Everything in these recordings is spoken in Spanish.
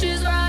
she's right.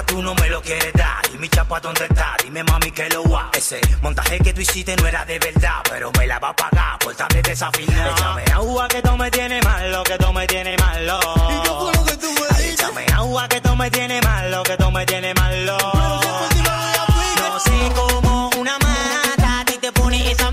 plata tú no me lo quieres dar. Y mi chapa, ¿dónde está? Dime, mami, que lo va. Ese montaje que tú hiciste no era de verdad, pero me la va a pagar por tarde desafinada. Échame agua que tú me tienes malo, que tú me tienes malo. ¿Y qué fue lo que tú me dices? Échame agua que tú me tienes malo, que tú me tienes malo. Pero si no sé cómo una mata, a ti te pones esa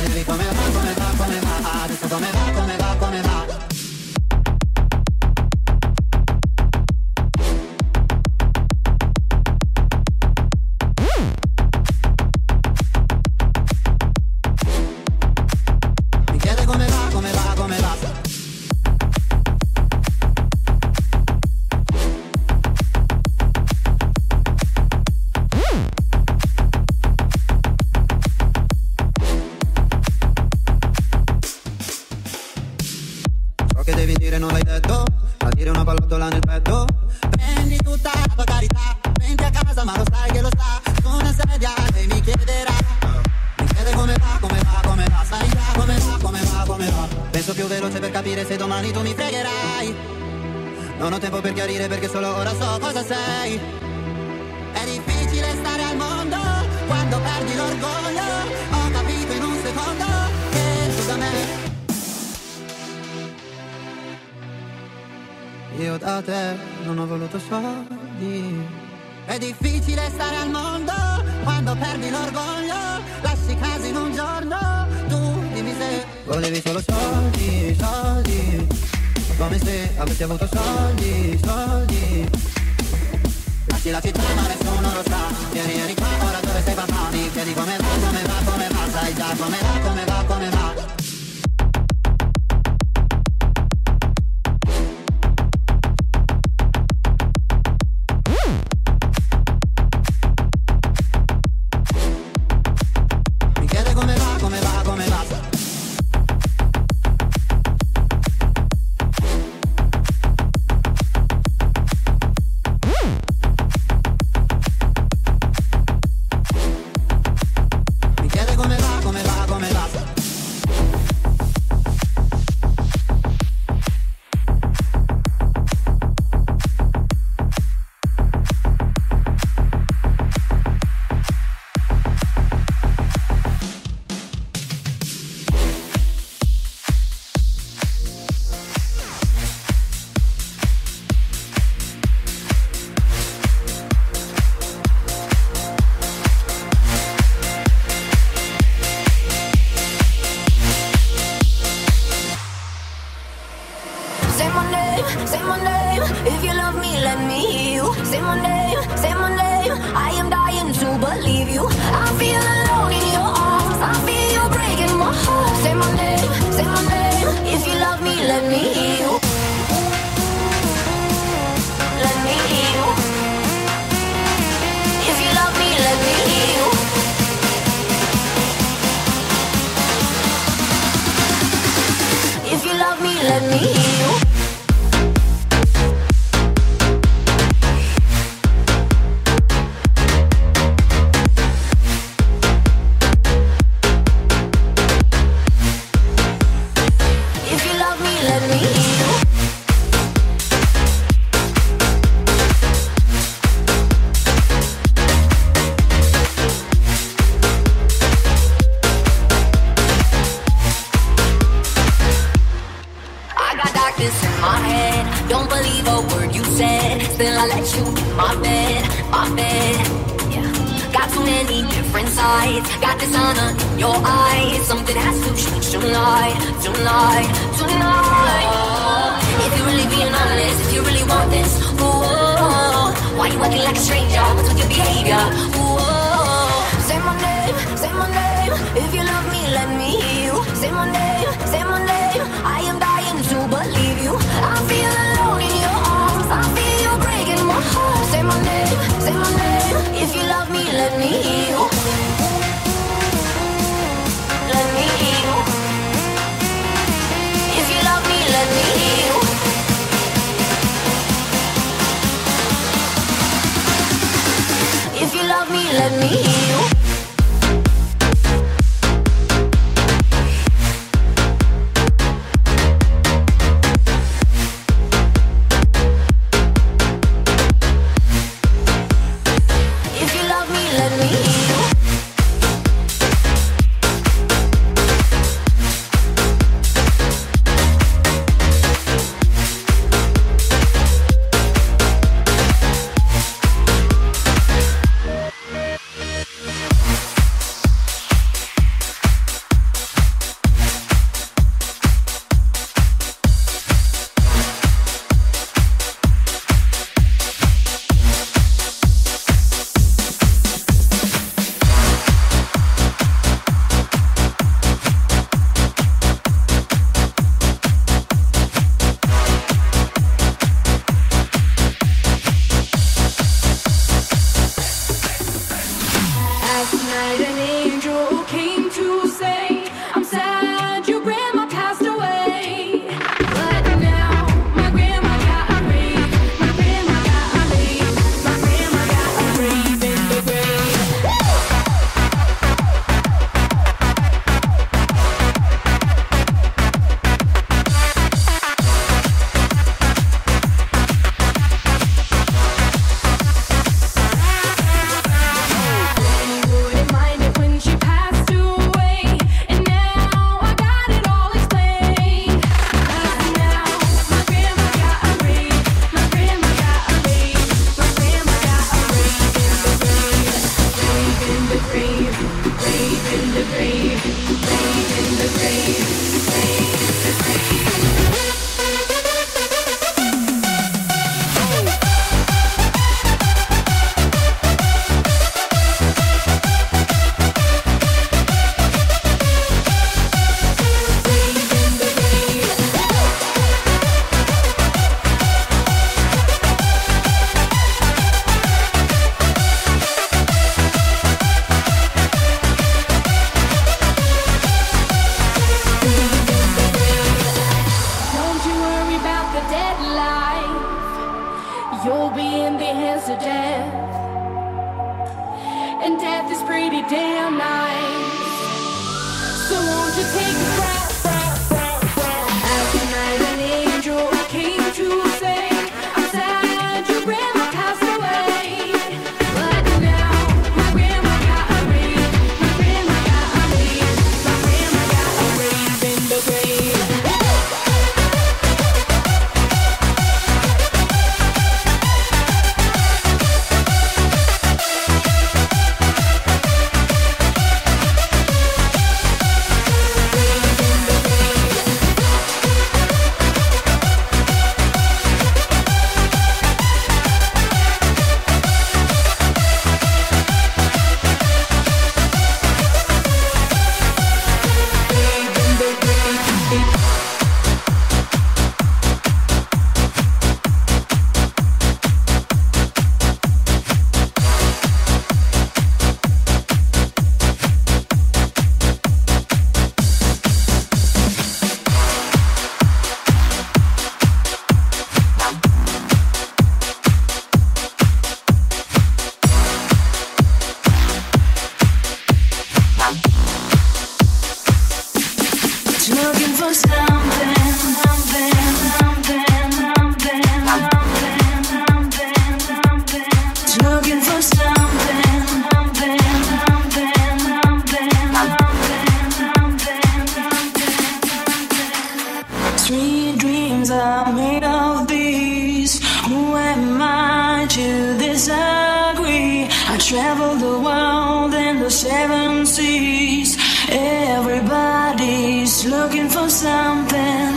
tiene mi familia. Let me hear you. the world and the seven seas. Everybody's looking for something.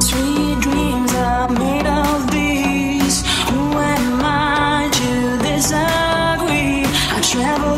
Sweet dreams are made of these. Who am I to disagree? I travel.